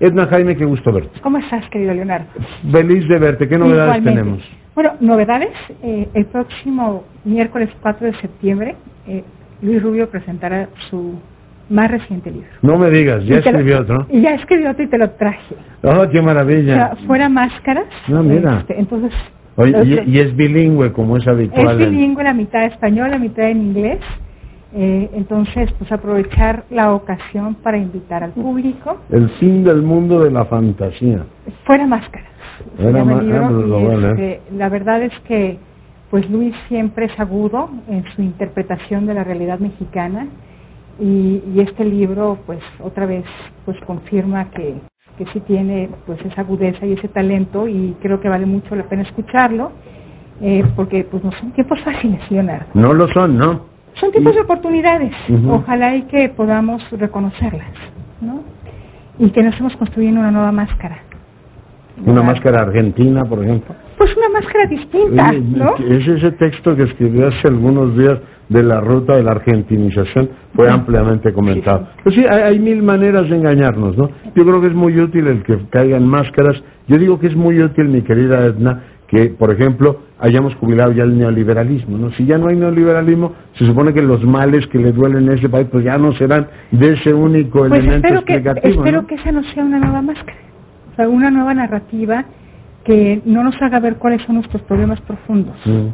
Edna Jaime, qué gusto verte. ¿Cómo estás, querido Leonardo? Feliz de verte. ¿Qué novedades tenemos? Bueno, novedades. Eh, el próximo miércoles 4 de septiembre, eh, Luis Rubio presentará su más reciente libro. No me digas, ya escribió otro. Y ya escribió otro y te lo traje. Oh, qué maravilla. fuera máscaras. No, mira. Este, entonces. y, es bilingüe, como es habitual. Es bilingüe, la mitad español, la mitad en inglés. Eh, entonces, pues aprovechar la ocasión para invitar al público. El fin del mundo de la fantasía. Fuera máscaras. Ah, este, la verdad es que, pues Luis siempre es agudo en su interpretación de la realidad mexicana y, y este libro, pues otra vez, pues confirma que, que sí tiene pues esa agudeza y ese talento y creo que vale mucho la pena escucharlo eh, porque pues no son tiempos fáciles, Leonardo. No lo son, ¿no? Son tipos de oportunidades. Ojalá y que podamos reconocerlas, ¿no? Y que nos estemos construyendo una nueva máscara. ¿Una máscara argentina, por ejemplo? Pues una máscara distinta, ¿no? Es ese texto que escribió hace algunos días de la ruta de la argentinización fue ampliamente comentado. Pues sí, hay, hay, mil maneras de engañarnos, ¿no? Yo creo que es muy útil el que caigan máscaras. Yo digo que es muy útil, mi querida Edna, que, por ejemplo, hayamos jubilado ya el neoliberalismo, ¿no? Si ya no hay neoliberalismo, se supone que los males que le duelen a ese país, pues ya no serán de ese único pues elemento espero explicativo. Que, espero que esa no sea una nueva máscara, o sea, una nueva narrativa que no nos haga ver cuáles son nuestros problemas profundos. Mm.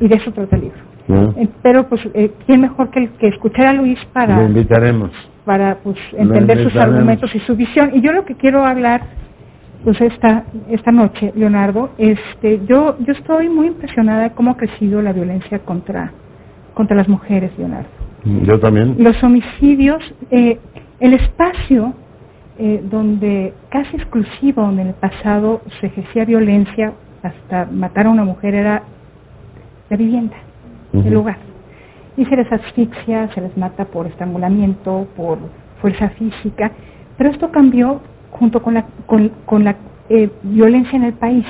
y de eso trata el libro. Mm. Eh, pero, pues, eh, ¿quién mejor que, que escuchar a Luis para... Lo invitaremos. Para, pues, entender sus argumentos y su visión. Y yo lo que quiero hablar pues esta esta noche, Leonardo, este yo yo estoy muy impresionada de cómo ha crecido la violencia contra contra las mujeres, Leonardo. Yo también. Los homicidios, eh, el espacio eh, donde casi exclusivo, donde en el pasado se ejercía violencia hasta matar a una mujer era la vivienda, el lugar. Y se les asfixia, se les mata por estrangulamiento, por fuerza física, pero esto cambió junto con la, con, la eh, violencia en el país.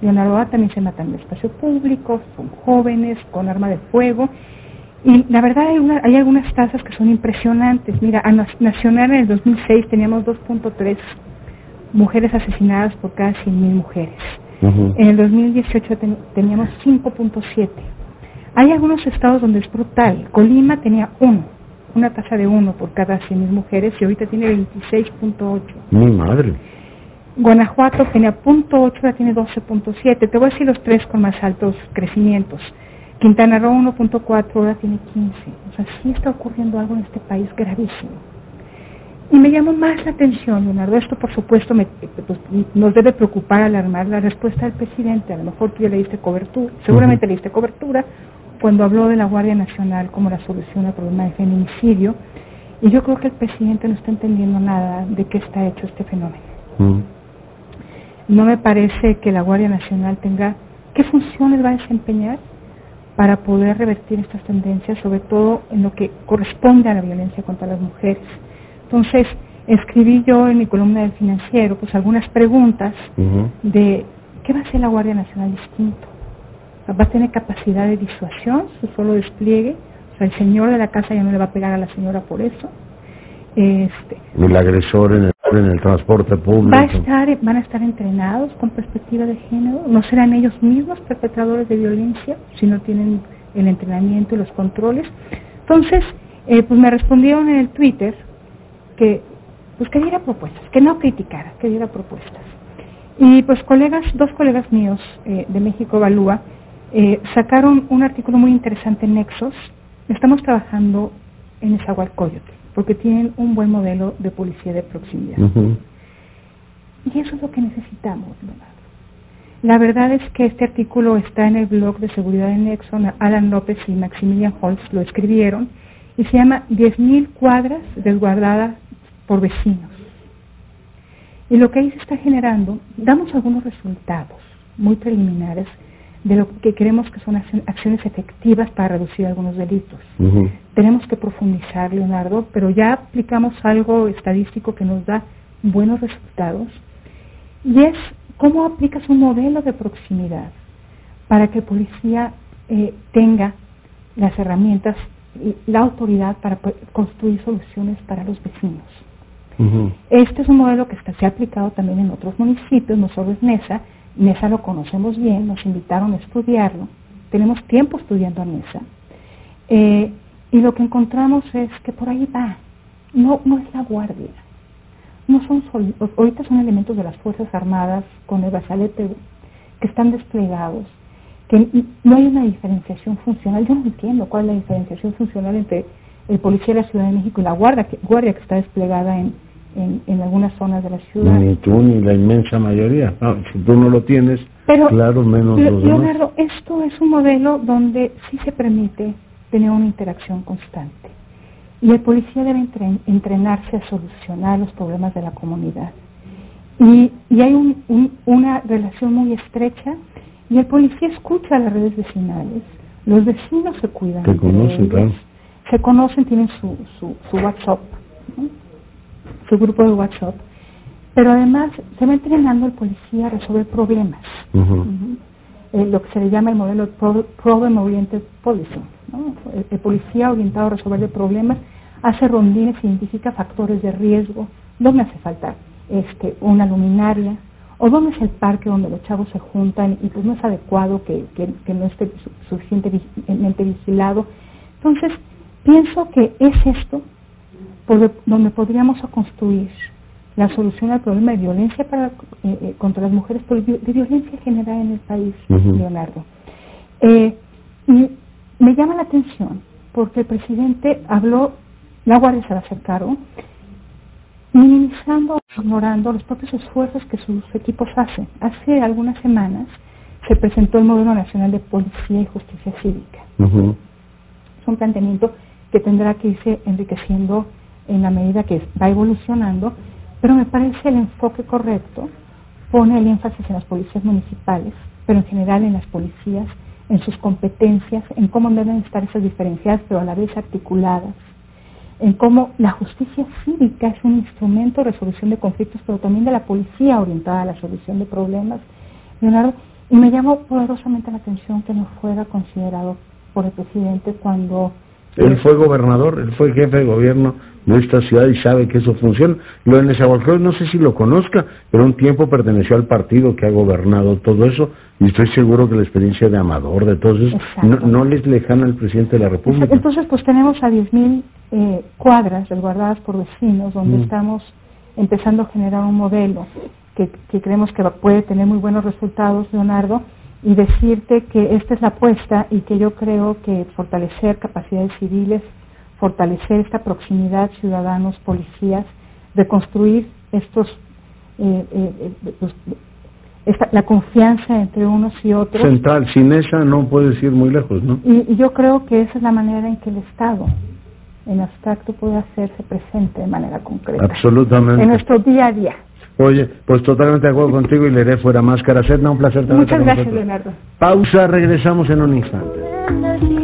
Leonardo también se matan en el espacio público, son jóvenes, con arma de fuego. Y la verdad hay, una, hay algunas tasas que son impresionantes. Mira, a Nacional en el 2006 teníamos 2.3 mujeres asesinadas por cada 100.000 mujeres. En el 2018 teníamos 5.7. Hay algunos estados donde es brutal. Colima tenía 1 una tasa de uno por cada 100.000 mujeres y ahorita tiene 26.8. Mi madre. Guanajuato tenía punto .8, ahora tiene 12.7. Te voy a decir los tres con más altos crecimientos. Quintana Roo 1.4, ahora tiene 15. O sea, sí está ocurriendo algo en este país gravísimo. Y me llamó más la atención, Leonardo, esto por supuesto me, pues, nos debe preocupar, alarmar la respuesta del presidente. A lo mejor tú ya le diste cobertura, seguramente le diste cobertura, cuando habló de la Guardia Nacional como la solución al problema de feminicidio, y yo creo que el presidente no está entendiendo nada de qué está hecho este fenómeno. Mm. No me parece que la Guardia Nacional tenga qué funciones va a desempeñar para poder revertir estas tendencias, sobre todo en lo que corresponde a la violencia contra las mujeres. Entonces, escribí yo en mi columna del financiero pues algunas preguntas de qué va a hacer la Guardia Nacional distinto va a tener capacidad de disuasión, su solo despliegue, o sea, el señor de la casa ya no le va a pegar a la señora por eso. Este, el agresor en el, en el transporte público. Va a estar, van a estar entrenados con perspectiva de género, no serán ellos mismos perpetradores de violencia si no tienen el entrenamiento y los controles. Entonces, eh, pues me respondieron en el Twitter que pues que diera propuestas, que no criticara, que diera propuestas. Y pues colegas, dos colegas míos eh, de México Evalúa eh, sacaron un artículo muy interesante en Nexos. Estamos trabajando en Esahualcoyotl, porque tienen un buen modelo de policía de proximidad. Y eso es lo que necesitamos, La verdad es que este artículo está en el blog de seguridad de Nexo, Alan López y Maximilian Holtz lo escribieron, y se llama 10.000 cuadras desguardadas por vecinos. Y lo que ahí se está generando, damos algunos resultados muy preliminares, de lo que creemos que son acciones efectivas para reducir algunos delitos. Tenemos que profundizar, Leonardo, pero ya aplicamos algo estadístico que nos da buenos resultados y es cómo aplicas un modelo de proximidad para que el policía eh, tenga las herramientas y la autoridad para construir soluciones para los vecinos. Este es un modelo que está, se ha aplicado también en otros municipios, no solo es Mesa. Mesa lo conocemos bien, nos invitaron a estudiarlo. Tenemos tiempo estudiando a Mesa. Eh, y lo que encontramos es que por ahí va. No, no es la guardia. No son ahorita son elementos de las Fuerzas Armadas con el Basalete que están desplegados, que no hay una diferenciación funcional. Yo no entiendo cuál es la diferenciación funcional entre el policía de la Ciudad de México y la guardia que, guardia que está desplegada en, en, algunas zonas de la ciudad. Ni tú ni la inmensa mayoría. si tú no lo tienes, claro, menos los Leonardo, esto es un modelo donde sí se permite tener una interacción constante. Y el policía debe entrenarse a solucionar los problemas de la comunidad. Y, y hay un, una relación muy estrecha y el policía escucha las redes vecinales. Los vecinos se cuidan. Se conocen. Se conocen, tienen su, su, su WhatsApp su grupo de WhatsApp, pero además se va entrenando el policía a resolver problemas, eh, lo que se le llama el modelo Problem Oriented Policing. El, policía orientado a resolver problemas hace rondines, identifica factores de riesgo, dónde hace falta este, una luminaria, o dónde es el parque donde los chavos se juntan y pues no es adecuado que, que no esté suficientemente vigilado. Entonces, pienso que es esto donde podríamos construir la solución al problema de violencia para, eh, eh, contra las mujeres, pero de violencia general en el país, Leonardo. Eh, y me llama la atención porque el presidente habló, la Guardia se va a hacer cargo, minimizando, ignorando los propios esfuerzos que sus equipos hacen. Hace algunas semanas se presentó el Modelo Nacional de Policía y Justicia Cívica. Es un planteamiento que tendrá que irse enriqueciendo en la medida que va evolucionando, pero me parece el enfoque correcto, pone el énfasis en las policías municipales, pero en general en las policías, en sus competencias, en cómo deben estar esas diferenciadas, pero a la vez articuladas, en cómo la justicia cívica es un instrumento de resolución de conflictos, pero también de la policía orientada a la solución de problemas. Leonardo, y me llamó poderosamente la atención que no fuera considerado por el presidente cuando... Él fue gobernador, él fue jefe de gobierno de esta ciudad y sabe que eso funciona. Lo de Nezahualcóyotl no sé si lo conozca, pero un tiempo perteneció al partido que ha gobernado todo eso y estoy seguro que la experiencia de Amador, de todos eso, no, les lejana al presidente de la República. Entonces, pues tenemos a 10.000 eh, cuadras resguardadas por vecinos donde mm. estamos empezando a generar un modelo que, que creemos que puede tener muy buenos resultados, Leonardo, y decirte que esta es la apuesta y que yo creo que fortalecer capacidades civiles fortalecer esta proximidad ciudadanos, policías, reconstruir estos eh, eh, eh, la confianza entre unos y otros. Central, sin esa no puedes ir muy lejos, ¿no? Y, yo creo que esa es la manera en que el Estado, en abstracto, puede hacerse presente de manera concreta. Absolutamente. En nuestro día a día. Oye, pues totalmente de acuerdo contigo y le haré fuera máscara. Sedna, un placer Muchas gracias, Leonardo. Pausa, regresamos en un instante.